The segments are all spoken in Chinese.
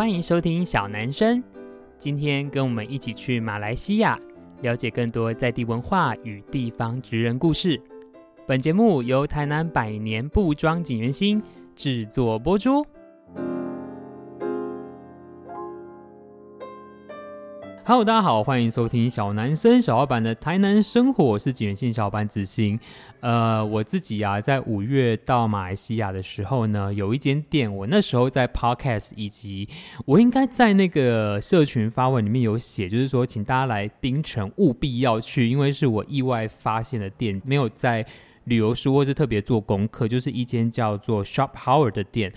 欢迎收听小男生。今天跟我们一起去马来西亚，了解更多在地文化与地方职人故事。本节目由台南百年布庄锦源兴制作播出。Hello，大家好，欢迎收听小男生小老板的台南生活，我是锦源兴小老板子欣。呃，我自己啊，在五月到马来西亚的时候呢，有一间店，我那时候在 Podcast 以及我应该在那个社群发文里面有写，就是说，请大家来槟城务必要去，因为是我意外发现的店，没有在旅游书或是特别做功课，就是一间叫做 Shop Howard 的店。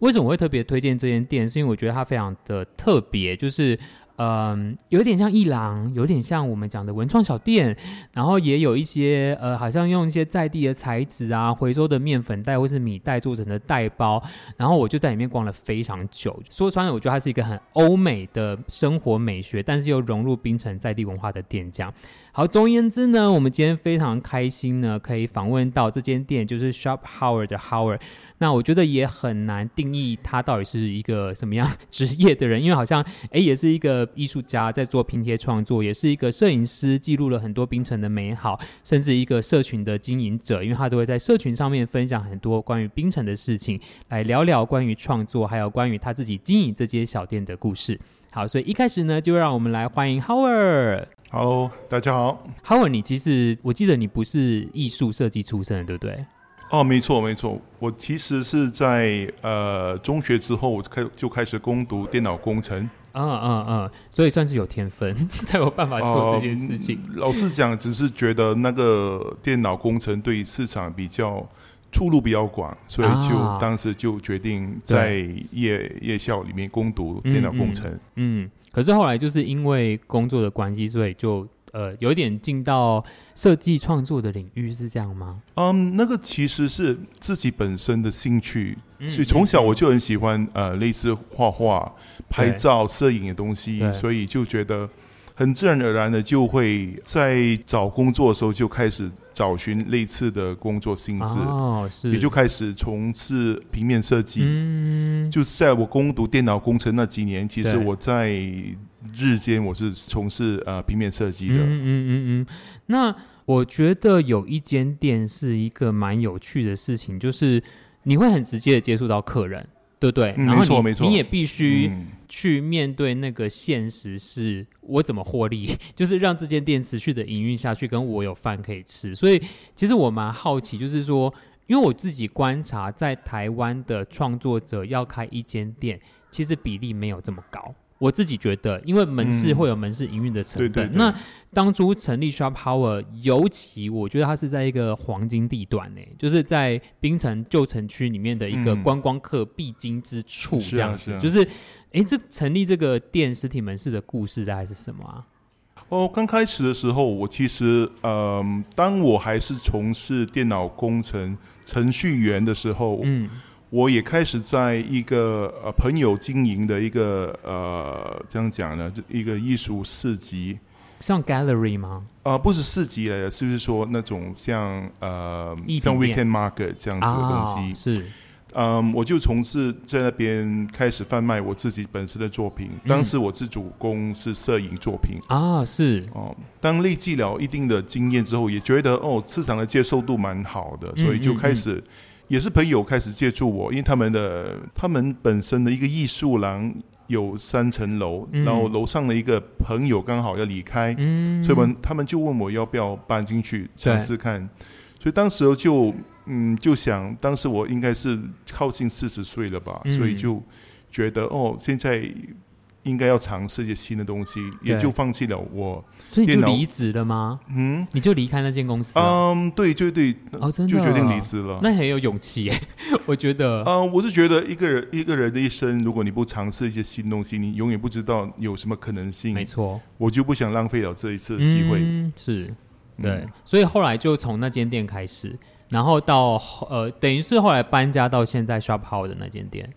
为什么我会特别推荐这间店？是因为我觉得它非常的特别，就是。嗯，有点像艺廊，有点像我们讲的文创小店，然后也有一些呃，好像用一些在地的材质啊，回收的面粉袋或是米袋做成的袋包，然后我就在里面逛了非常久。说穿了，我觉得它是一个很欧美的生活美学，但是又融入冰城在地文化的店这样。好，总而言之呢，我们今天非常开心呢，可以访问到这间店，就是 Shop Howard 的 Howard。那我觉得也很难定义他到底是一个什么样职业的人，因为好像哎，也是一个艺术家在做拼贴创作，也是一个摄影师，记录了很多冰城的美好，甚至一个社群的经营者，因为他都会在社群上面分享很多关于冰城的事情，来聊聊关于创作，还有关于他自己经营这间小店的故事。好，所以一开始呢，就让我们来欢迎 Howard。Hello，大家好。Howard，你其实我记得你不是艺术设计出身的，对不对？哦，没错没错，我其实是在呃中学之后开就开始攻读电脑工程，嗯嗯嗯，所以算是有天分 才有办法做这件事情。呃、老实讲，只是觉得那个电脑工程对市场比较出路比较广，所以就当时就决定在夜夜校里面攻读电脑工程。嗯，嗯，嗯，可是后来就是因为工作的关系，所以就。呃，有点进到设计创作的领域是这样吗？嗯，那个其实是自己本身的兴趣，嗯、所以从小我就很喜欢呃类似画画、拍照、摄影的东西，所以就觉得很自然而然的就会在找工作的时候就开始找寻类似的工作性质，哦，是，也就开始从事平面设计。嗯，就是在我攻读电脑工程那几年，其实我在。日间我是从事呃平面设计的，嗯嗯嗯嗯。那我觉得有一间店是一个蛮有趣的事情，就是你会很直接的接触到客人，对不对？嗯、然后你你也必须去面对那个现实，是我怎么获利，就是让这间店持续的营运下去，跟我有饭可以吃。所以其实我蛮好奇，就是说，因为我自己观察，在台湾的创作者要开一间店，其实比例没有这么高。我自己觉得，因为门市会有门市营运的成本。嗯、对对对，那当初成立 Shop Howard，尤其我觉得它是在一个黄金地段呢，就是在槟城旧城区里面的一个观光客必经之处，这样子。嗯、是啊是啊，就是，哎，这成立这个店实体门市的故事大概是什么啊？哦，刚开始的时候，我其实，嗯、呃，当我还是从事电脑工程程序员的时候，嗯。我也开始在一个呃朋友经营的一个呃这样讲呢，一个艺术市集，像 gallery 吗？啊、呃，不是市集来的，是不是说那种像呃像 weekend market 这样子的东西？啊、是，嗯，我就从事在那边开始贩卖我自己本身的作品。嗯、当时我是主攻是摄影作品啊，是哦。当累积了一定的经验之后，也觉得哦市场的接受度蛮好的，所以就开始。嗯嗯嗯也是朋友开始借助我，因为他们的他们本身的一个艺术廊有三层楼，嗯、然后楼上的一个朋友刚好要离开，嗯、所以们他们就问我要不要搬进去尝试看，所以当时就嗯就想，当时我应该是靠近四十岁了吧，嗯、所以就觉得哦现在。应该要尝试一些新的东西，也就放弃了我。所以你就离职了吗？嗯，你就离开那间公司。嗯，对对对，哦，真的就决定离职了。那很有勇气耶，我觉得。嗯，我是觉得一个人一个人的一生，如果你不尝试一些新东西，你永远不知道有什么可能性。没错，我就不想浪费了这一次的机会。嗯，是，对。所以后来就从那间店开始，然后到呃，等于是后来搬家到现在 Shop Howard 的那间店。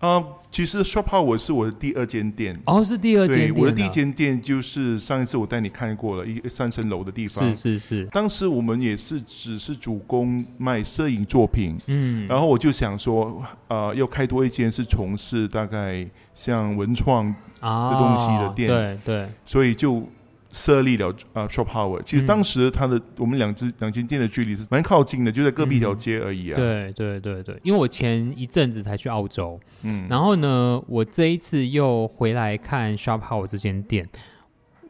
啊、呃，其实 Shop Howard 是我的第二间店。哦，是第二间店。对，我的第一间店就是上一次我带你看过了，一三层楼的地方。是是是。当时我们也是只是主攻卖摄影作品，嗯，然后我就想说，呃，要开多一间是从事大概像文创的东西的店，哦、对对，所以就。设立了啊、呃、Shop Howard，其实当时他的、嗯、我们两只两间店的距离是蛮靠近的，就在隔壁一条街而已啊。对对对对，因为我前一阵子才去澳洲，嗯，然后呢，我这一次又回来看 Shop Power 这间店，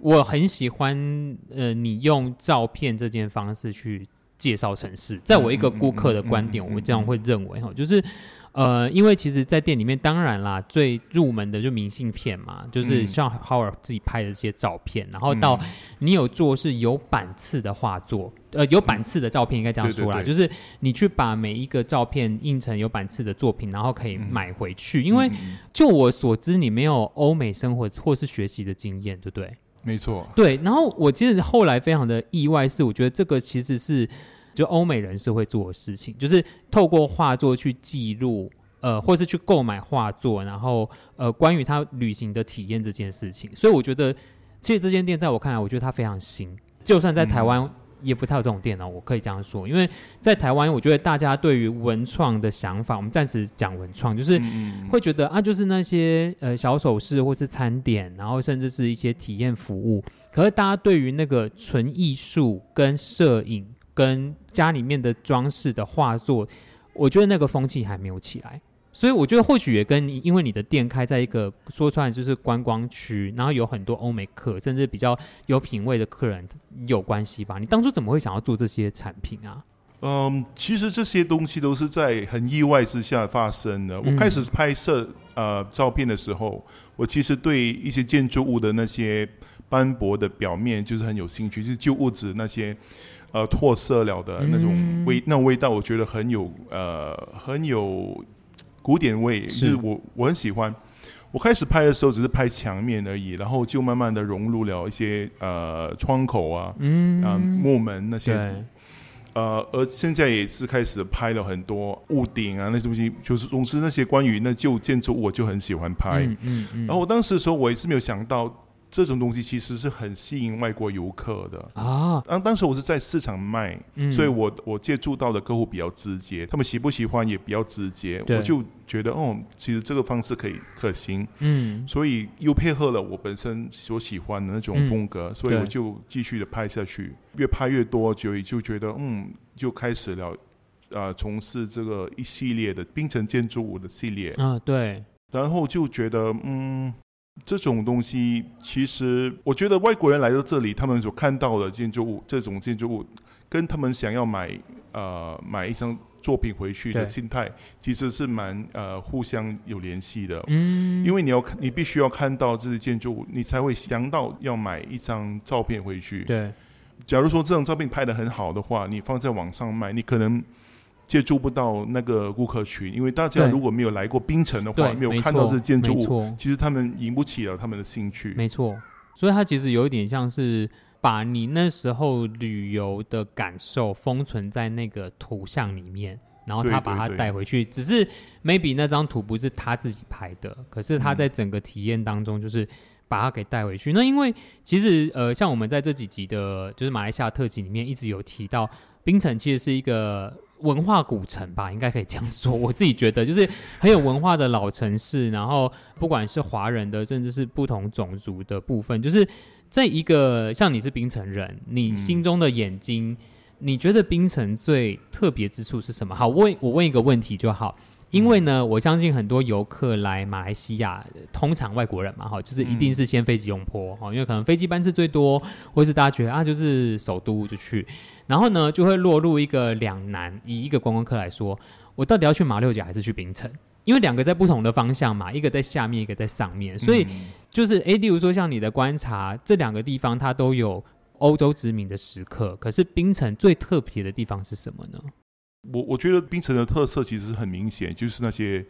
我很喜欢呃，你用照片这件方式去介绍城市，在我一个顾客的观点，我这样会认为哈，就是。呃，因为其实，在店里面，当然啦，最入门的就明信片嘛，就是像 Howard 自己拍的这些照片，嗯、然后到你有做是有版次的画作，呃，有版次的照片应该这样说啦，嗯、就是你去把每一个照片印成有版次的作品，然后可以买回去。嗯、因为就我所知，你没有欧美生活或是学习的经验，对不对？没错。对，然后我其实后来非常的意外，是我觉得这个其实是。就欧美人士会做的事情，就是透过画作去记录，呃，或是去购买画作，然后呃，关于他旅行的体验这件事情。所以我觉得，其实这间店在我看来，我觉得它非常新。就算在台湾，也不太有这种店哦。我可以这样说，因为在台湾，我觉得大家对于文创的想法，我们暂时讲文创，就是会觉得啊，就是那些呃小首饰或是餐点，然后甚至是一些体验服务。可是大家对于那个纯艺术跟摄影。跟家里面的装饰的画作，我觉得那个风气还没有起来，所以我觉得或许也跟你，因为你的店开在一个说出来就是观光区，然后有很多欧美客，甚至比较有品味的客人有关系吧？你当初怎么会想要做这些产品啊？嗯，其实这些东西都是在很意外之下发生的。我开始拍摄呃照片的时候，我其实对一些建筑物的那些斑驳的表面就是很有兴趣，就是旧物质那些。呃，脱色了的那种味，嗯、那种味道我觉得很有呃，很有古典味，是就是我我很喜欢。我开始拍的时候只是拍墙面而已，然后就慢慢的融入了一些呃窗口啊，嗯，啊木门那些，呃，而现在也是开始拍了很多屋顶啊那些东西，就是总之那些关于那旧建筑物我就很喜欢拍，嗯嗯，嗯然后我当时的时候我也是没有想到。这种东西其实是很吸引外国游客的。啊！当当时我是在市场卖，嗯、所以我我接触到的客户比较直接，他们喜不喜欢也比较直接，我就觉得哦，其实这个方式可以可行，嗯，所以又配合了我本身所喜欢的那种风格，嗯、所以我就继续的拍下去，越拍越多，就就觉得嗯，就开始了啊、呃，从事这个一系列的冰城建筑物的系列。啊，对，然后就觉得嗯。这种东西其实，我觉得外国人来到这里，他们所看到的建筑物，这种建筑物，跟他们想要买呃买一张作品回去的心态，其实是蛮呃互相有联系的。嗯，因为你要看，你必须要看到这些建筑物，你才会想到要买一张照片回去。对，假如说这张照片拍的很好的话，你放在网上卖，你可能。接触不到那个顾客群，因为大家如果没有来过冰城的话，没有看到这建筑物，其实他们引不起了他们的兴趣。没错，所以它其实有一点像是把你那时候旅游的感受封存在那个图像里面，然后他把它带回去。只是 maybe 那张图不是他自己拍的，可是他在整个体验当中就是把它给带回去。嗯、那因为其实呃，像我们在这几集的，就是马来西亚特辑里面一直有提到，冰城其实是一个。文化古城吧，应该可以这样说。我自己觉得，就是很有文化的老城市。然后，不管是华人的，甚至是不同种族的部分，就是在一个像你是冰城人，你心中的眼睛，你觉得冰城最特别之处是什么？好，我问我问一个问题就好。因为呢，我相信很多游客来马来西亚，通常外国人嘛，哈，就是一定是先飞吉隆坡，哈，因为可能飞机班次最多，或是大家觉得啊，就是首都就去。然后呢，就会落入一个两难。以一个观光客来说，我到底要去马六甲还是去槟城？因为两个在不同的方向嘛，一个在下面，一个在上面。所以就是，诶，例如说像你的观察，这两个地方它都有欧洲殖民的时刻。可是槟城最特别的地方是什么呢？我我觉得槟城的特色其实很明显，就是那些。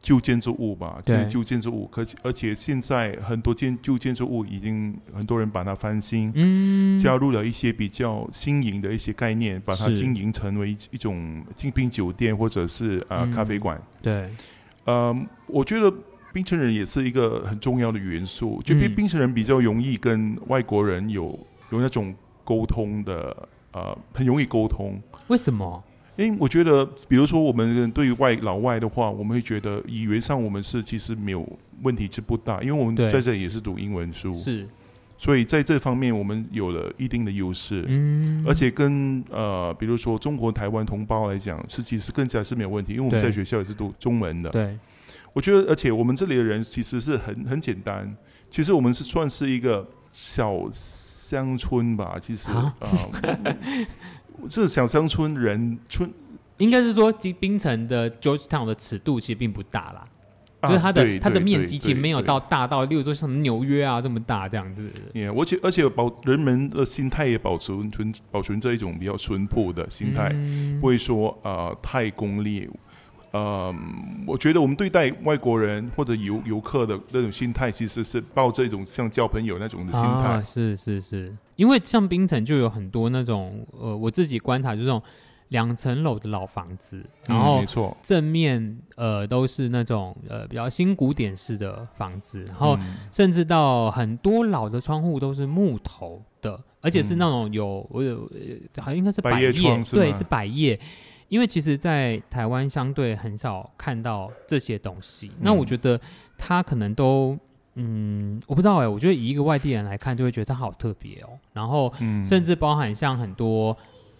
旧建筑物吧，对就是旧建筑物，可而且现在很多建旧建筑物已经很多人把它翻新，嗯，加入了一些比较新颖的一些概念，把它经营成为一种精品酒店或者是啊、呃嗯、咖啡馆，对，呃，我觉得冰城人也是一个很重要的元素，就冰冰城人比较容易跟外国人有有那种沟通的，呃，很容易沟通。为什么？因为我觉得，比如说我们对于外老外的话，我们会觉得语言上我们是其实没有问题，是不大，因为我们在这里也是读英文书，是。所以在这方面，我们有了一定的优势，嗯，而且跟呃，比如说中国台湾同胞来讲，是其实更加是没有问题，因为我们在学校也是读中文的，对。我觉得，而且我们这里的人其实是很很简单，其实我们是算是一个小乡村吧，其实啊，这、呃、小乡村人村，应该是说，槟城的 George Town 的尺度其实并不大啦。就是它的、啊、它的面积其实没有到大到，例如说像纽约啊这么大这样子。也，而且而且保人们的心态也保存存保存着一种比较淳朴的心态，嗯、不会说呃太功利。呃，我觉得我们对待外国人或者游游客的那种心态，其实是抱着一种像交朋友那种的心态。啊、是是是，因为像冰城就有很多那种呃，我自己观察就是这种。两层楼的老房子，然后正面呃都是那种呃比较新古典式的房子，然后甚至到很多老的窗户都是木头的，而且是那种有我有好像应该是百叶，对，是百叶。因为其实，在台湾相对很少看到这些东西，那我觉得它可能都嗯，我不知道哎，我觉得以一个外地人来看，就会觉得它好特别哦。然后甚至包含像很多。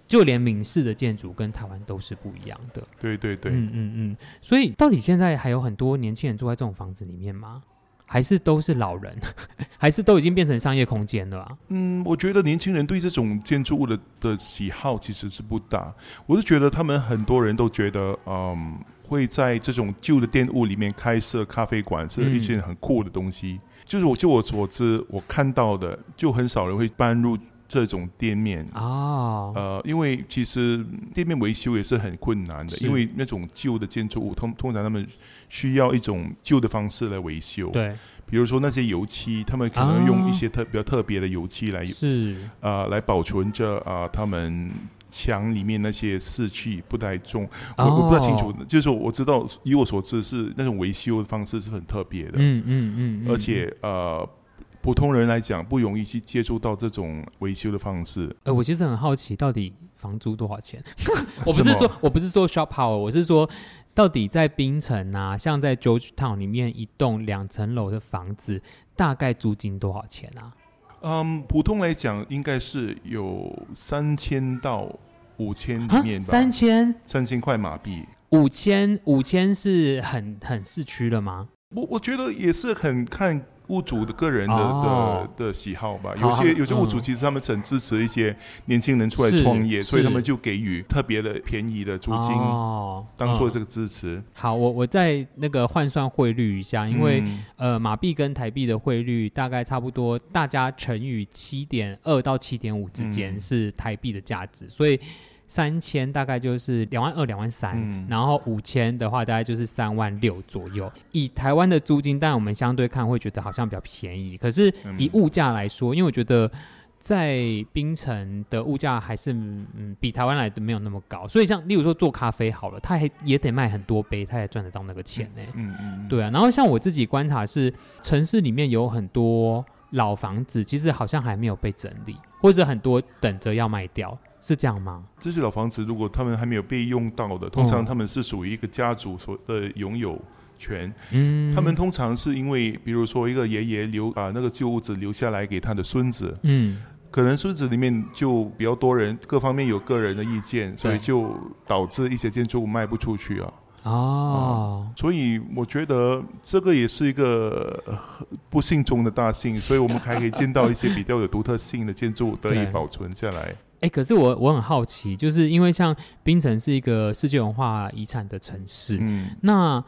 就连闽式的建筑跟台湾都是不一样的。对对对，嗯嗯嗯。所以到底现在还有很多年轻人住在这种房子里面吗？还是都是老人？还是都已经变成商业空间了啊？嗯，我觉得年轻人对这种建筑物的的喜好其实是不大。我是觉得他们很多人都觉得，嗯，会在这种旧的店屋里面开设咖啡馆是一件很酷的东西。嗯、就是我就我所知，我看到的，就很少人会搬入。这种店面啊，oh. 呃，因为其实店面维修也是很困难的，因为那种旧的建筑物通通常他们需要一种旧的方式来维修。对，比如说那些油漆，他们可能用一些特、oh. 比较特别的油漆来是啊、呃，来保存着啊、呃，他们墙里面那些湿气不太重。我、oh. 我不太清楚，就是我知道，以我所知是那种维修的方式是很特别的。嗯嗯嗯，而且呃。普通人来讲不容易去接触到这种维修的方式。呃，我其实很好奇，到底房租多少钱？我不是说我不是说 shop power，我是说到底在槟城啊，像在 George Town 里面一栋两层楼的房子，大概租金多少钱啊？嗯，普通来讲应该是有三千到五千里面吧。三千？三千块马币。五千？五千是很很市区了吗？我我觉得也是很看。物主的个人的、哦、的的喜好吧，有些有些物主其实他们很支持一些年轻人出来创业，所以他们就给予特别的便宜的租金，哦、当做这个支持。嗯、好，我我再那个换算汇率一下，因为、嗯、呃马币跟台币的汇率大概差不多，大家乘以七点二到七点五之间是台币的价值，嗯、所以。三千大概就是两万二、两万三，然后五千的话大概就是三万六左右。以台湾的租金，但我们相对看会觉得好像比较便宜。可是以物价来说，因为我觉得在槟城的物价还是嗯比台湾来的没有那么高，所以像例如说做咖啡好了，他还也得卖很多杯，他才赚得到那个钱呢。嗯嗯，对啊。然后像我自己观察是，城市里面有很多老房子，其实好像还没有被整理，或者很多等着要卖掉。是这样吗？这些老房子，如果他们还没有被用到的，通常他们是属于一个家族所的拥有权。嗯，他们通常是因为，比如说一个爷爷留把那个旧屋子留下来给他的孙子。嗯，可能孙子里面就比较多人，各方面有个人的意见，所以就导致一些建筑物卖不出去啊。哦、嗯，所以我觉得这个也是一个不幸中的大幸，所以我们还可以见到一些比较有独特性的建筑物得以保存下来。哎、欸，可是我我很好奇，就是因为像槟城是一个世界文化遗产的城市，嗯，那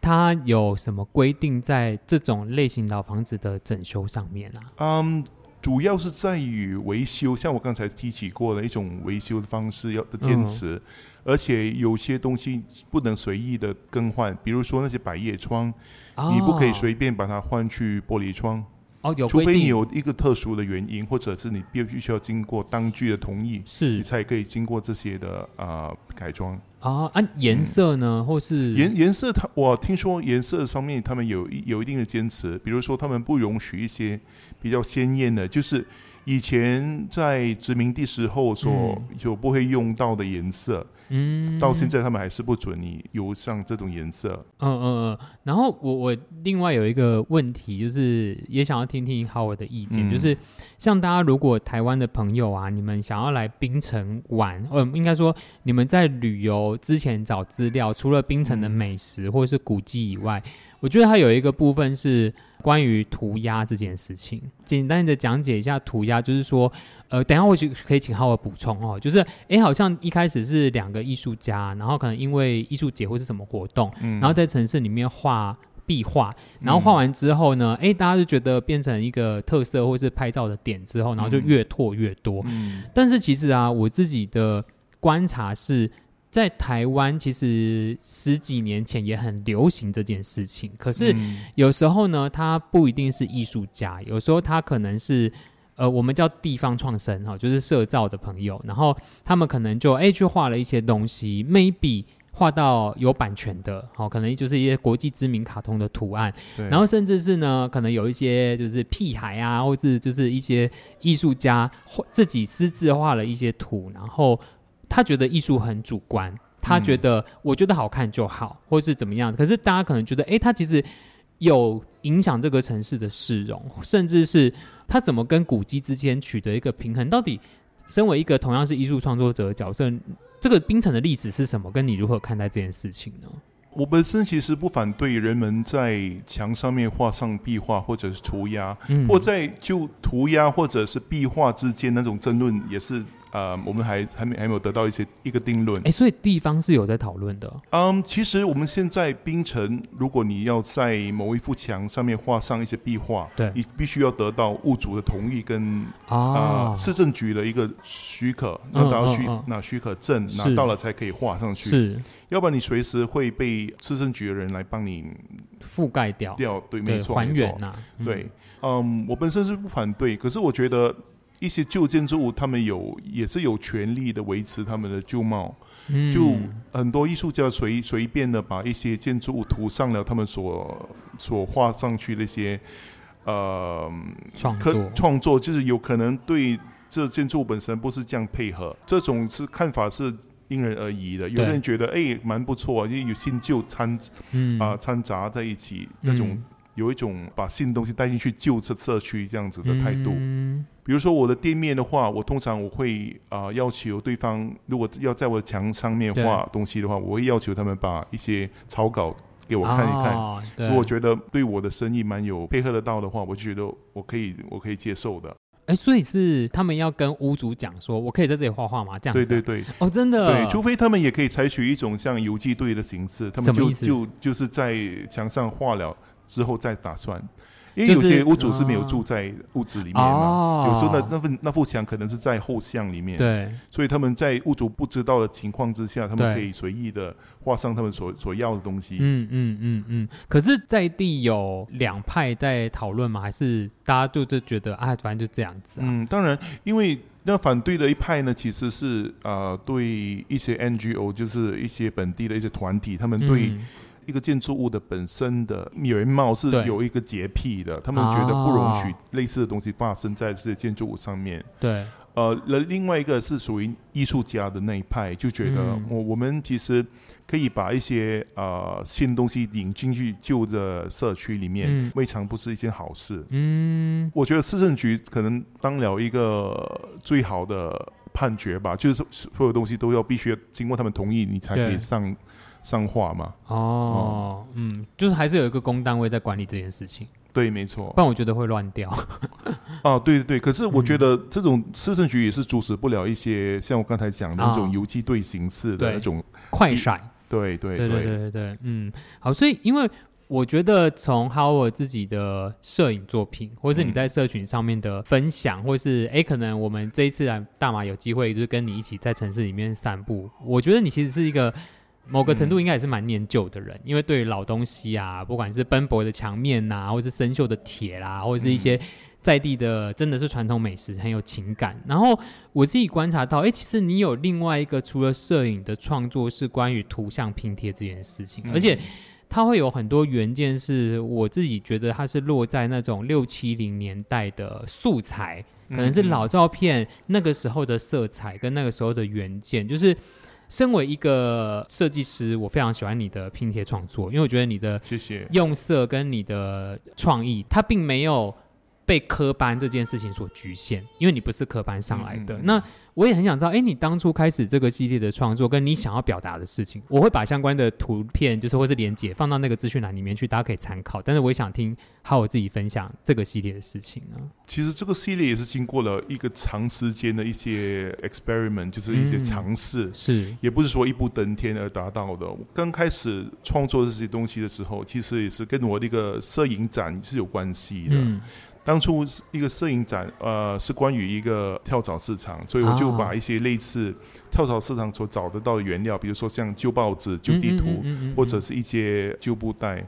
它有什么规定在这种类型老房子的整修上面啊？嗯，主要是在于维修，像我刚才提起过的一种维修的方式要的坚持，嗯、而且有些东西不能随意的更换，比如说那些百叶窗，哦、你不可以随便把它换去玻璃窗。哦，有除非你有一个特殊的原因，或者是你必须需要经过当局的同意，是你才可以经过这些的啊、呃、改装啊。按颜色呢，嗯、或是颜颜色它，它我听说颜色上面他们有有一定的坚持，比如说他们不容许一些比较鲜艳的，就是。以前在殖民地时候所就不会用到的颜色，嗯，到现在他们还是不准你油上这种颜色。嗯嗯嗯。然后我我另外有一个问题，就是也想要听听 Howard 的意见，嗯、就是像大家如果台湾的朋友啊，你们想要来槟城玩，呃，应该说你们在旅游之前找资料，除了槟城的美食或者是古迹以外，我觉得它有一个部分是。关于涂鸦这件事情，简单的讲解一下涂鸦，就是说，呃，等一下我可以请 Howard 补充哦，就是，哎，好像一开始是两个艺术家，然后可能因为艺术节或是什么活动，嗯，然后在城市里面画壁画，然后画完之后呢，哎，大家就觉得变成一个特色或是拍照的点之后，然后就越拓越多，嗯，但是其实啊，我自己的观察是。在台湾，其实十几年前也很流行这件事情。可是有时候呢，他不一定是艺术家，有时候他可能是呃，我们叫地方创生哈，就是社造的朋友。然后他们可能就哎去画了一些东西，maybe 画到有版权的，好，可能就是一些国际知名卡通的图案。对。然后甚至是呢，可能有一些就是屁孩啊，或是就是一些艺术家自己私自画了一些图，然后。他觉得艺术很主观，他觉得我觉得好看就好，或是怎么样。可是大家可能觉得，哎，他其实有影响这个城市的市容，甚至是他怎么跟古迹之间取得一个平衡？到底身为一个同样是艺术创作者的角色，这个冰城的历史是什么？跟你如何看待这件事情呢？我本身其实不反对人们在墙上面画上壁画或者是涂鸦，嗯、或在就涂鸦或者是壁画之间那种争论也是。呃，我们还还没还没有得到一些一个定论。哎，所以地方是有在讨论的。嗯，其实我们现在槟城，如果你要在某一幅墙上面画上一些壁画，对，你必须要得到物主的同意跟啊、呃、市政局的一个许可，要拿许拿许可证，拿到了才可以画上去。是，要不然你随时会被市政局的人来帮你覆盖掉。掉，对，没错，还原呐。对，嗯，我本身是不反对，可是我觉得。一些旧建筑物，他们有也是有权利的维持他们的旧貌。嗯，就很多艺术家随随便的把一些建筑物涂上了他们所所画上去的一些呃创作创作，就是有可能对这建筑物本身不是这样配合。这种是看法是因人而异的。有的人觉得哎蛮不错，因为有新旧掺啊掺杂在一起那种。嗯有一种把新东西带进去旧社社区这样子的态度。嗯，比如说我的店面的话，我通常我会啊、呃、要求对方，如果要在我的墙上面画东西的话，我会要求他们把一些草稿给我看一看。哦、如果我觉得对我的生意蛮有配合得到的话，我就觉得我可以我可以接受的。哎，所以是他们要跟屋主讲说，我可以在这里画画吗？这样子。对对对。哦，真的。对，除非他们也可以采取一种像游击队的形式，他们就就就是在墙上画了。之后再打算，因为有些屋主是没有住在屋子里面嘛，哦、有时候那那份那幅墙可能是在后巷里面，对，所以他们在屋主不知道的情况之下，他们可以随意的画上他们所所要的东西。嗯嗯嗯嗯。可是，在地有两派在讨论吗？还是大家就就觉得啊，反正就这样子、啊？嗯，当然，因为那反对的一派呢，其实是呃，对一些 NGO，就是一些本地的一些团体，他们对。嗯一个建筑物的本身的原貌是有一个洁癖的，他们觉得不容许类似的东西发生在这些建筑物上面。对，呃，那另外一个是属于艺术家的那一派，就觉得我我们其实可以把一些呃新东西引进去旧的社区里面，未尝不是一件好事。嗯，我觉得市政局可能当了一个最好的判决吧，就是所有东西都要必须要经过他们同意，你才可以上。上画嘛？哦，嗯，就是还是有一个公单位在管理这件事情。对，没错。不然我觉得会乱掉。哦、啊，对对对。可是我觉得这种市政局也是阻止不了一些、嗯、像我刚才讲的那种游击队形式的那种快闪。对对对对对对，嗯，好。所以，因为我觉得从 Howard 自己的摄影作品，或是你在社群上面的分享，嗯、或是哎，可能我们这一次来大马有机会，就是跟你一起在城市里面散步。我觉得你其实是一个。某个程度应该也是蛮念旧的人，嗯、因为对于老东西啊，不管是奔波的墙面呐、啊，或是生锈的铁啦，或者是一些在地的真的是传统美食，很有情感。然后我自己观察到，哎、欸，其实你有另外一个除了摄影的创作，是关于图像拼贴这件事情，嗯、而且它会有很多原件，是我自己觉得它是落在那种六七零年代的素材，可能是老照片那个时候的色彩跟那个时候的原件，就是。身为一个设计师，我非常喜欢你的拼贴创作，因为我觉得你的用色跟你的创意，它并没有被科班这件事情所局限，因为你不是科班上来的。嗯嗯嗯那我也很想知道，哎，你当初开始这个系列的创作，跟你想要表达的事情，我会把相关的图片，就是或是连接放到那个资讯栏里面去，大家可以参考。但是我也想听，好我自己分享这个系列的事情呢。其实这个系列也是经过了一个长时间的一些 experiment，就是一些尝试，嗯、是，也不是说一步登天而达到的。我刚开始创作这些东西的时候，其实也是跟我的一个摄影展是有关系的。嗯当初一个摄影展，呃，是关于一个跳蚤市场，所以我就把一些类似跳蚤市场所找得到的原料，比如说像旧报纸、旧地图，或者是一些旧布袋，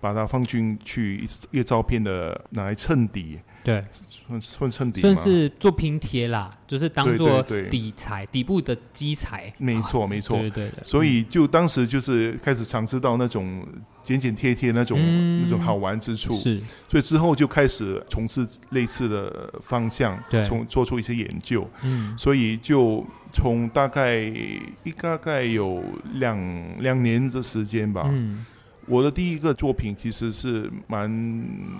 把它放进去一个照片的拿来衬底。对，算算衬底，算是做拼贴啦，就是当做底材，底部的基材。没错，没错，对对对。所以就当时就是开始尝试到那种剪剪贴贴那种那种好玩之处，是。所以之后就开始从事类似的方向，对从做出一些研究。嗯。所以就从大概一大概有两两年的时间吧。嗯。我的第一个作品其实是蛮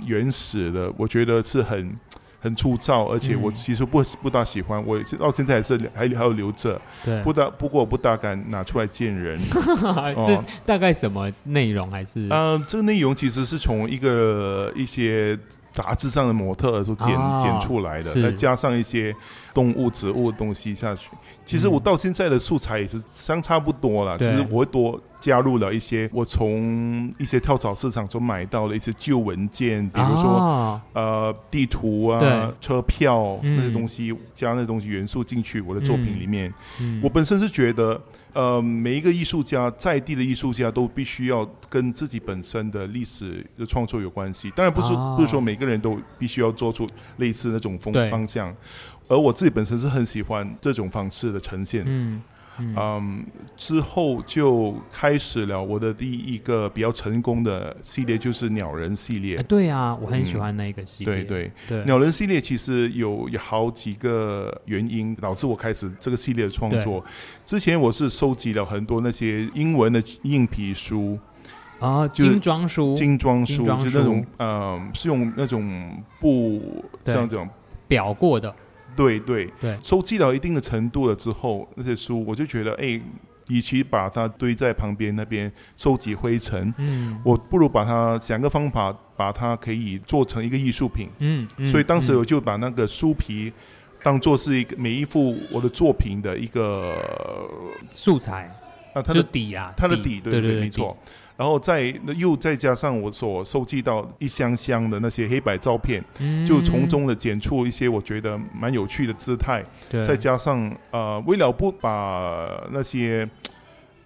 原始的，我觉得是很很粗糙，而且我其实不不大喜欢，我到现在还是还还有留着，对，不大不过我不大敢拿出来见人。是大概什么内容？还是？呃，这个内容其实是从一个一些。杂志上的模特都剪、哦、剪出来的，再加上一些动物、植物的东西下去。其实我到现在的素材也是相差不多了，其实我会多加入了一些我从一些跳蚤市场中买到的一些旧文件，比如说、哦、呃地图啊、车票那些东西，嗯、加那些东西元素进去我的作品里面。嗯、我本身是觉得。呃，每一个艺术家，在地的艺术家都必须要跟自己本身的历史的创作有关系。当然不是、哦、不是说每个人都必须要做出类似那种风方向，而我自己本身是很喜欢这种方式的呈现。嗯。嗯，um, 之后就开始了我的第一个比较成功的系列，就是鸟人系列。欸、对啊，我很喜欢那个系列。嗯、对对对，鸟人系列其实有有好几个原因导致我开始这个系列的创作。之前我是收集了很多那些英文的硬皮书啊，精装书，精装书，书就那种呃，是用那种布这样这样裱过的。对对对，收集到一定的程度了之后，那些书我就觉得，哎，与其把它堆在旁边那边收集灰尘，嗯，我不如把它想个方法，把它可以做成一个艺术品，嗯，嗯，所以当时我就把那个书皮当做是一个每一幅我的作品的一个素材，啊，它的底啊，它的底，对对对，没错。然后再又再加上我所收集到一箱箱的那些黑白照片，嗯、就从中的剪出一些我觉得蛮有趣的姿态。再加上呃，为了不把那些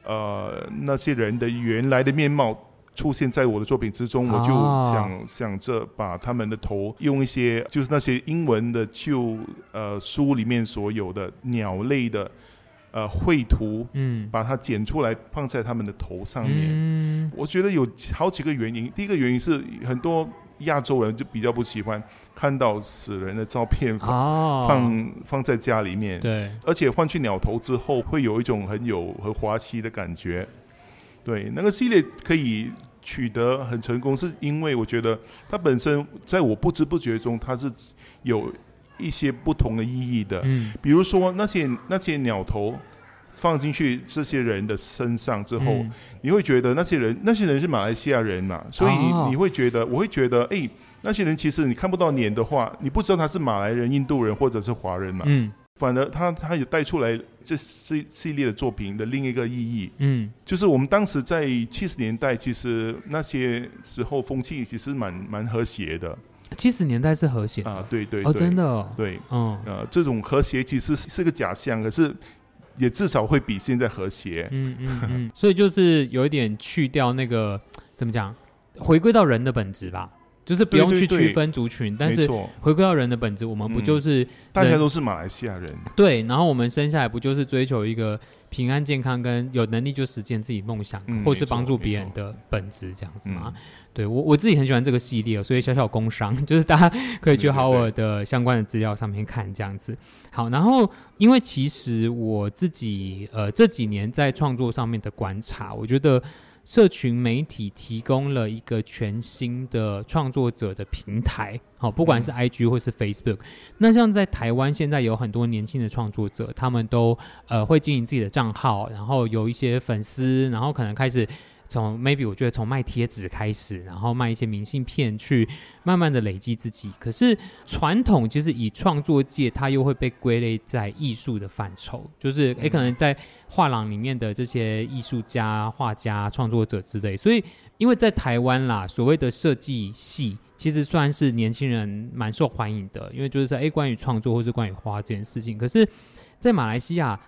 呃那些人的原来的面貌出现在我的作品之中，哦、我就想想着把他们的头用一些就是那些英文的旧呃书里面所有的鸟类的。呃，绘图，嗯，把它剪出来放在他们的头上面。嗯，我觉得有好几个原因。第一个原因是很多亚洲人就比较不喜欢看到死人的照片放、哦、放放在家里面。对，而且换去鸟头之后，会有一种很有很滑稽的感觉。对，那个系列可以取得很成功，是因为我觉得它本身在我不知不觉中，它是有。一些不同的意义的，嗯，比如说那些那些鸟头放进去这些人的身上之后，嗯、你会觉得那些人那些人是马来西亚人嘛，所以你会觉得，哦、我会觉得，哎，那些人其实你看不到脸的话，你不知道他是马来人、印度人或者是华人嘛，嗯，反而他他也带出来这系系列的作品的另一个意义，嗯，就是我们当时在七十年代，其实那些时候风气其实蛮蛮和谐的。七十年代是和谐啊，对对，哦，真的，对，嗯，呃，这种和谐其实是个假象，可是也至少会比现在和谐。嗯嗯嗯，所以就是有一点去掉那个怎么讲，回归到人的本质吧。就是不用去区分族群，对对对，但是回归到人的本质，我们不就是、嗯、大家都是马来西亚人？对，然后我们生下来不就是追求一个平安健康，跟有能力就实现自己梦想，嗯、或是帮助别人的本质这样子吗？对我我自己很喜欢这个系列，所以小小工商 就是大家可以去 Howard 的相关的资料上面看这样子。好，然后因为其实我自己呃这几年在创作上面的观察，我觉得。社群媒体提供了一个全新的创作者的平台，好，不管是 IG 或是 Facebook。那像在台湾，现在有很多年轻的创作者，他们都呃会经营自己的账号，然后有一些粉丝，然后可能开始。从 maybe 我觉得从卖贴纸开始，然后卖一些明信片，去慢慢的累积自己。可是传统其实以创作界，它又会被归类在艺术的范畴，就是诶可能在画廊里面的这些艺术家、画家、创作者之类。所以因为在台湾啦，所谓的设计系其实算是年轻人蛮受欢迎的，因为就是说诶关于创作或是关于花这件事情。可是，在马来西亚。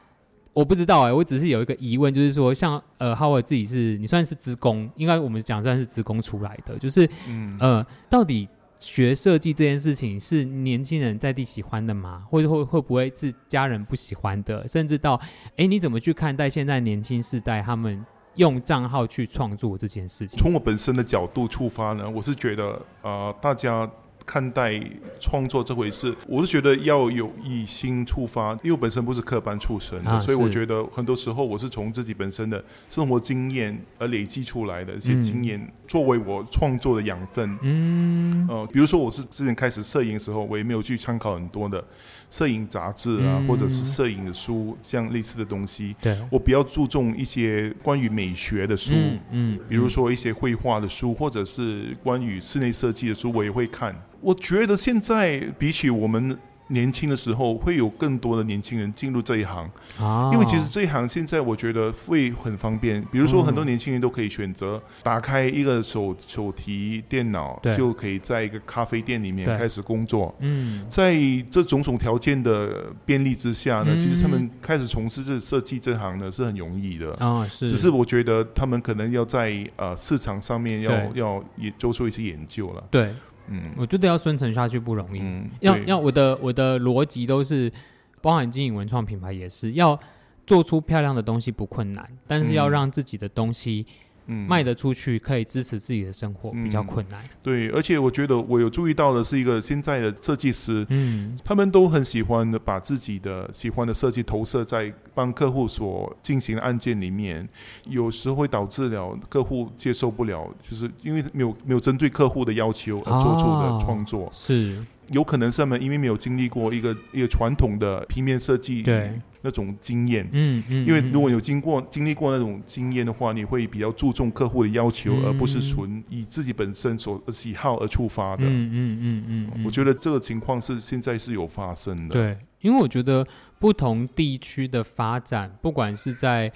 我不知道哎、欸，我只是有一个疑问，就是说，像呃，Howard 自己是你算是职工，应该我们讲算是职工出来的，就是嗯呃，到底学设计这件事情是年轻人在地喜欢的吗？或者会会不会是家人不喜欢的？甚至到哎、欸，你怎么去看待现在年轻世代他们用账号去创作这件事情？从我本身的角度出发呢，我是觉得呃，大家。看待创作这回事，我是觉得要有以心出发，因为我本身不是科班出身的，啊、所以我觉得很多时候我是从自己本身的生活经验而累积出来的一些经验，嗯、作为我创作的养分。嗯，呃，比如说我是之前开始摄影的时候，我也没有去参考很多的摄影杂志啊，嗯、或者是摄影的书，像类似的东西。对，我比较注重一些关于美学的书，嗯，嗯，比如说一些绘画的书，或者是关于室内设计的书，我也会看。我觉得现在比起我们年轻的时候，会有更多的年轻人进入这一行，啊、因为其实这一行现在我觉得会很方便。比如说，很多年轻人都可以选择打开一个手手提电脑，对就可以在一个咖啡店里面开始工作。嗯，在这种种条件的便利之下呢，嗯、其实他们开始从事这设计这行呢是很容易的。啊、哦，是。只是我觉得他们可能要在呃市场上面要要也做出一些研究了。对。嗯，我觉得要生存下去不容易。嗯，要要我的我的逻辑都是，包含经营文创品牌也是要做出漂亮的东西不困难，但是要让自己的东西。嗯，卖得出去可以支持自己的生活，比较困难。嗯，对，而且我觉得我有注意到的是一个现在的设计师，嗯，他们都很喜欢的把自己的喜欢的设计投射在帮客户所进行的案件里面，有时候会导致了客户接受不了，就是因为没有没有针对客户的要求而做出的创作。哦，是。有可能是他们因为没有经历过一个一个传统的平面设计对。那种经验，嗯嗯，因为如果有经过经历过那种经验的话，你会比较注重客户的要求，而不是纯以自己本身所喜好而出发的，嗯嗯嗯嗯，我觉得这个情况是现在是有发生的，对，因为我觉得不同地区的发展，不管是在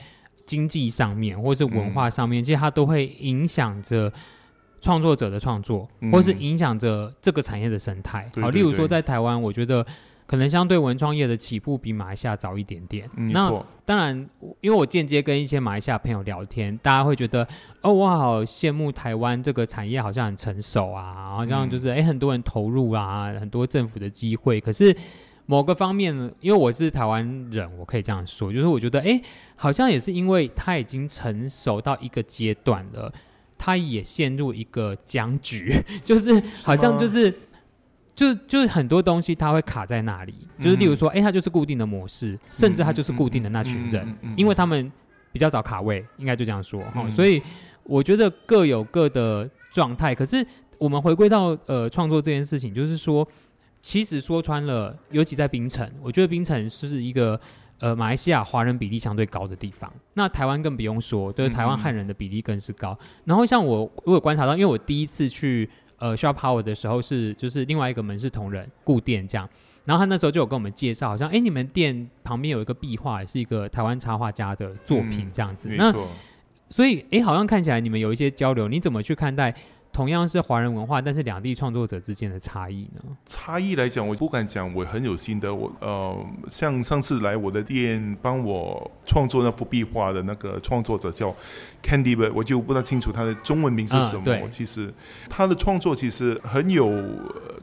经济上面或是文化上面，其实它都会影响着。创作者的创作，或是影响着这个产业的生态。好、嗯，例如说在台湾，我觉得可能相对文创业的起步比马来西亚早一点点。嗯、那错当然，因为我间接跟一些马来西亚朋友聊天，大家会觉得哦，我好羡慕台湾这个产业，好像很成熟啊，好像就是哎、嗯，很多人投入啊，很多政府的机会。可是某个方面，因为我是台湾人，我可以这样说，就是我觉得哎，好像也是因为它已经成熟到一个阶段了。他也陷入一个僵局，就是好像就是，是就就是很多东西它会卡在那里，嗯、就是例如说，哎、欸，它就是固定的模式，甚至它就是固定的那群人，因为他们比较早卡位，应该就这样说哈。嗯、所以我觉得各有各的状态。可是我们回归到呃创作这件事情，就是说，其实说穿了，尤其在冰城，我觉得冰城是一个。呃，马来西亚华人比例相对高的地方，那台湾更不用说，就是台湾汉人的比例更是高。嗯嗯，然后像我，我有观察到，因为我第一次去呃 Shop Power 的时候是就是另外一个门市同仁顾店这样，然后他那时候就有跟我们介绍，好像哎你们店旁边有一个壁画，是一个台湾插画家的作品这样子。嗯、那所以哎好像看起来你们有一些交流，你怎么去看待？同样是华人文化，但是两地创作者之间的差异呢？差异来讲，我不敢讲，我很有心得。我呃，像上次来我的店帮我创作那幅壁画的那个创作者叫 Candy Bird，我就不大清楚他的中文名是什么。嗯、其实他的创作其实很有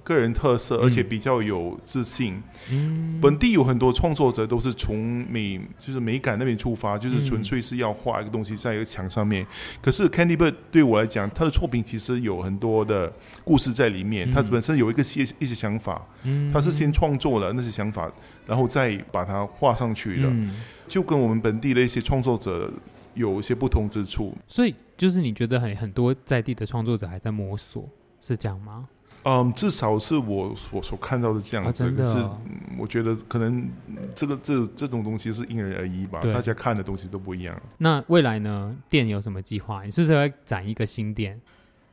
个人特色，而且比较有自信。嗯，本地有很多创作者都是从美就是美感那边出发，就是纯粹是要画一个东西在一个墙上面。可是 Candy Bird 对我来讲，他的作品其实有很多的故事在里面，他本身有一个些一些想法，他是先创作了那些想法，然后再把它画上去的，就跟我们本地的一些创作者有一些不同之处。所以，就是你觉得很很多在地的创作者还在摸索，是这样吗？嗯，至少是我我所看到的这样子。可是，我觉得可能这个这这种东西是因人而异吧，大家看的东西都不一样。那未来呢？店有什么计划？你是不是要展一个新店？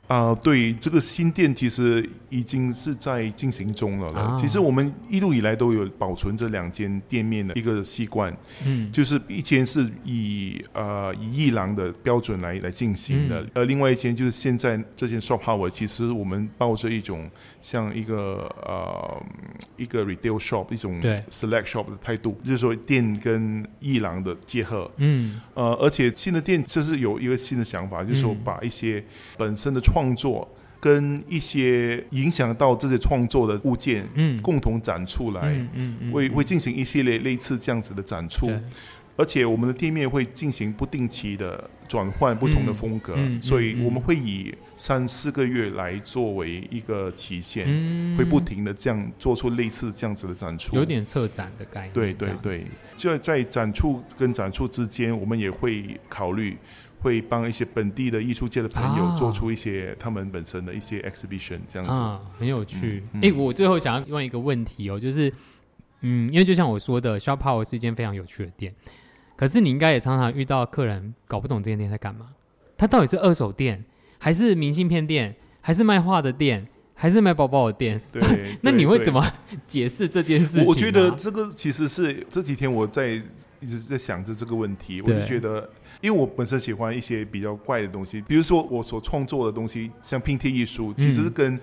啊、呃，对，这个新店其实已经是在进行中了了。啊、其实我们一路以来都有保存这两间店面的一个习惯，嗯，就是一间是以呃以一郎的标准来来进行的，而、嗯、另外一间就是现在这间 Shop Hour，其实我们抱着一种像一个呃一个 retail shop 一种 select shop 的态度，就是说店跟一郎的结合，嗯，呃，而且新的店这是有一个新的想法，就是说把一些本身的创创作跟一些影响到这些创作的物件，嗯，共同展出来，嗯嗯，嗯会会进行一系列类似这样子的展出，而且我们的店面会进行不定期的转换不同的风格，嗯嗯、所以我们会以三四个月来作为一个期限，嗯、会不停的这样做出类似这样子的展出，有点策展的概念，对对对，就在展出跟展出之间，我们也会考虑。会帮一些本地的艺术界的朋友做出一些他们本身的一些 exhibition，这样子，啊，很有趣。哎、嗯，嗯、我最后想要问一个问题哦，就是，嗯，因为就像我说的，Shop Hour 是一间非常有趣的店，可是你应该也常常遇到客人搞不懂这间店在干嘛，它到底是二手店，还是明信片店，还是卖画的店，还是卖包包的店？对，那你会怎么解释这件事情？我觉得这个其实是这几天我在一直在想着这个问题，我就觉得。因为我本身喜欢一些比较怪的东西，比如说我所创作的东西，像拼贴艺术，其实跟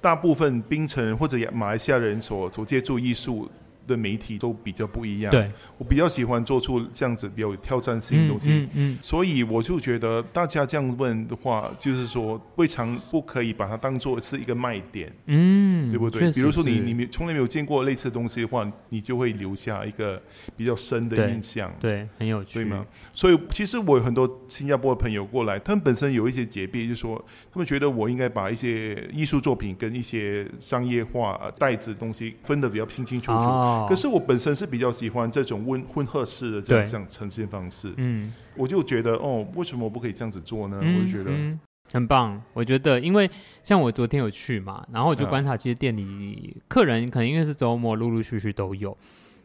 大部分槟城或者马来西亚人所所接触艺术的媒体都比较不一样。对，我比较喜欢做出这样子比较有挑战性的东西。嗯，嗯，嗯，所以我就觉得大家这样问的话，就是说未尝不可以把它当做是一个卖点。嗯，对不对？比如说你你从来没有见过类似的东西的话，你就会留下一个比较深的印象。对，对，很有趣，对吗？所以其实我有很多新加坡的朋友过来，他们本身有一些洁癖，就是说他们觉得我应该把一些艺术作品跟一些商业化袋子东西分得比较清清楚楚。哦可是我本身是比较喜欢这种温混合式的这样这样呈现方式，嗯，我就觉得哦，为什么我不可以这样子做呢？嗯、我就觉得、嗯、很棒。我觉得，因为像我昨天有去嘛，然后我就观察，其实店里客人可能因为是周末，陆陆续续都有。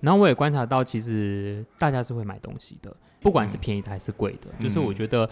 然后我也观察到，其实大家是会买东西的，不管是便宜的还是贵的。嗯、就是我觉得。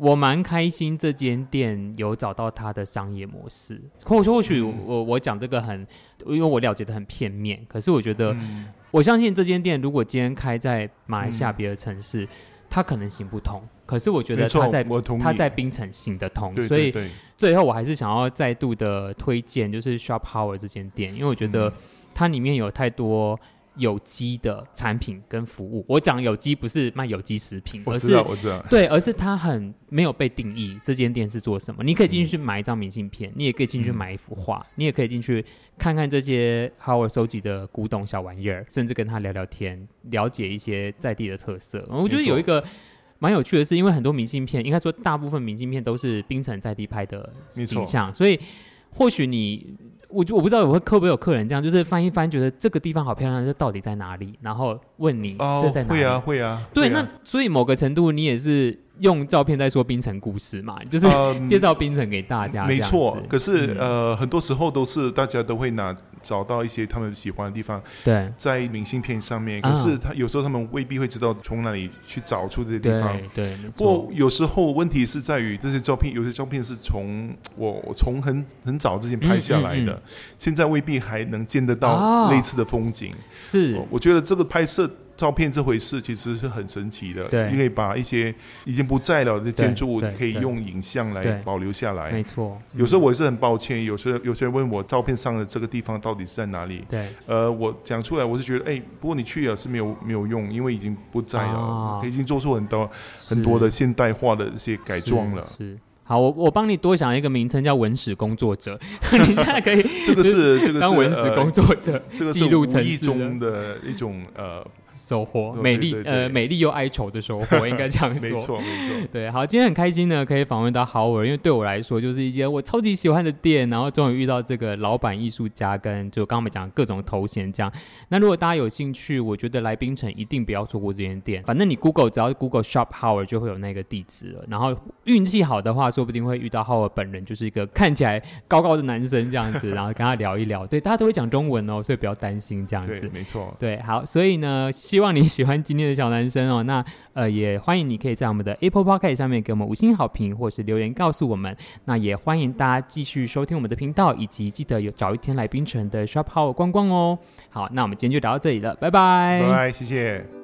我蛮开心，这间店有找到它的商业模式。或或许我我讲这个很，因为我了解的很片面。可是我觉得，嗯、我相信这间店如果今天开在马来西亚别的城市，嗯、它可能行不通。可是我觉得它在它在槟城行得通。对对对，所以最后我还是想要再度的推荐，就是 Shop Power 这间店，因为我觉得它里面有太多。有机的产品跟服务，我讲有机不是卖有机食品，我知道，我知道，对，而是它很没有被定义。这间店是做什么？你可以进去买一张明信片，嗯、你也可以进去买一幅画，嗯、你也可以进去看看这些 Howard 收集的古董小玩意儿，甚至跟他聊聊天，了解一些在地的特色。我觉得有一个蛮有趣的是，因为很多明信片，应该说大部分明信片都是冰城在地拍的景象，所以或许你。我就我不知道我会会不会有客人这样，就是翻一翻，觉得这个地方好漂亮，这到底在哪里？然后问你这在哪里？会啊，会啊。对，那所以某个程度你也是。用照片在说冰城故事嘛，就是介绍冰城给大家。没错，可是呃，很多时候都是大家都会拿找到一些他们喜欢的地方，对，在明信片上面。可是他有时候他们未必会知道从哪里去找出这些地方。对，不过有时候问题是在于这些照片，有些照片是从我从很很早之前拍下来的，现在未必还能见得到类似的风景。是，我觉得这个拍摄。照片这回事其实是很神奇的，对，你可以把一些已经不在了的建筑物，可以用影像来保留下来。没错，有时候我也是很抱歉，有时候有些人问我照片上的这个地方到底是在哪里？对，呃，我讲出来，我是觉得，哎，不过你去了是没有没有用，因为已经不在了，哦、已经做出很多很多的现代化的一些改装了。是。是好，我我帮你多想一个名称，叫文史工作者。你现在可以，这个 是这个是当文史工作者，呃、这个是无意中的一种呃。收获美丽呃美丽又哀愁的收获，应该这样说。没错没错。对，好，今天很开心呢，可以访问到 Howard，因为对我来说就是一间我超级喜欢的店，然后终于遇到这个老板艺术家，跟就刚刚我们讲各种头衔这样。那如果大家有兴趣，我觉得来槟城一定不要错过这间店。反正你 Google 只要 Google Shop Howard 就会有那个地址了。然后运气好的话，说不定会遇到 Howard 本人，就是一个看起来高高的男生这样子，然后跟他聊一聊。对，大家都会讲中文哦，所以不要担心这样子。对，没错。对，好，所以呢，希望你喜欢。今天的小男生哦，那呃也欢迎你可以在我们的 Apple p o c k e t 上面给我们五星好评，或是留言告诉我们。那也欢迎大家继续收听我们的频道，以及记得有早一天来冰城的 Shop Howard 观光哦。好，那我们今天就聊到这里了，拜拜，拜拜，谢谢。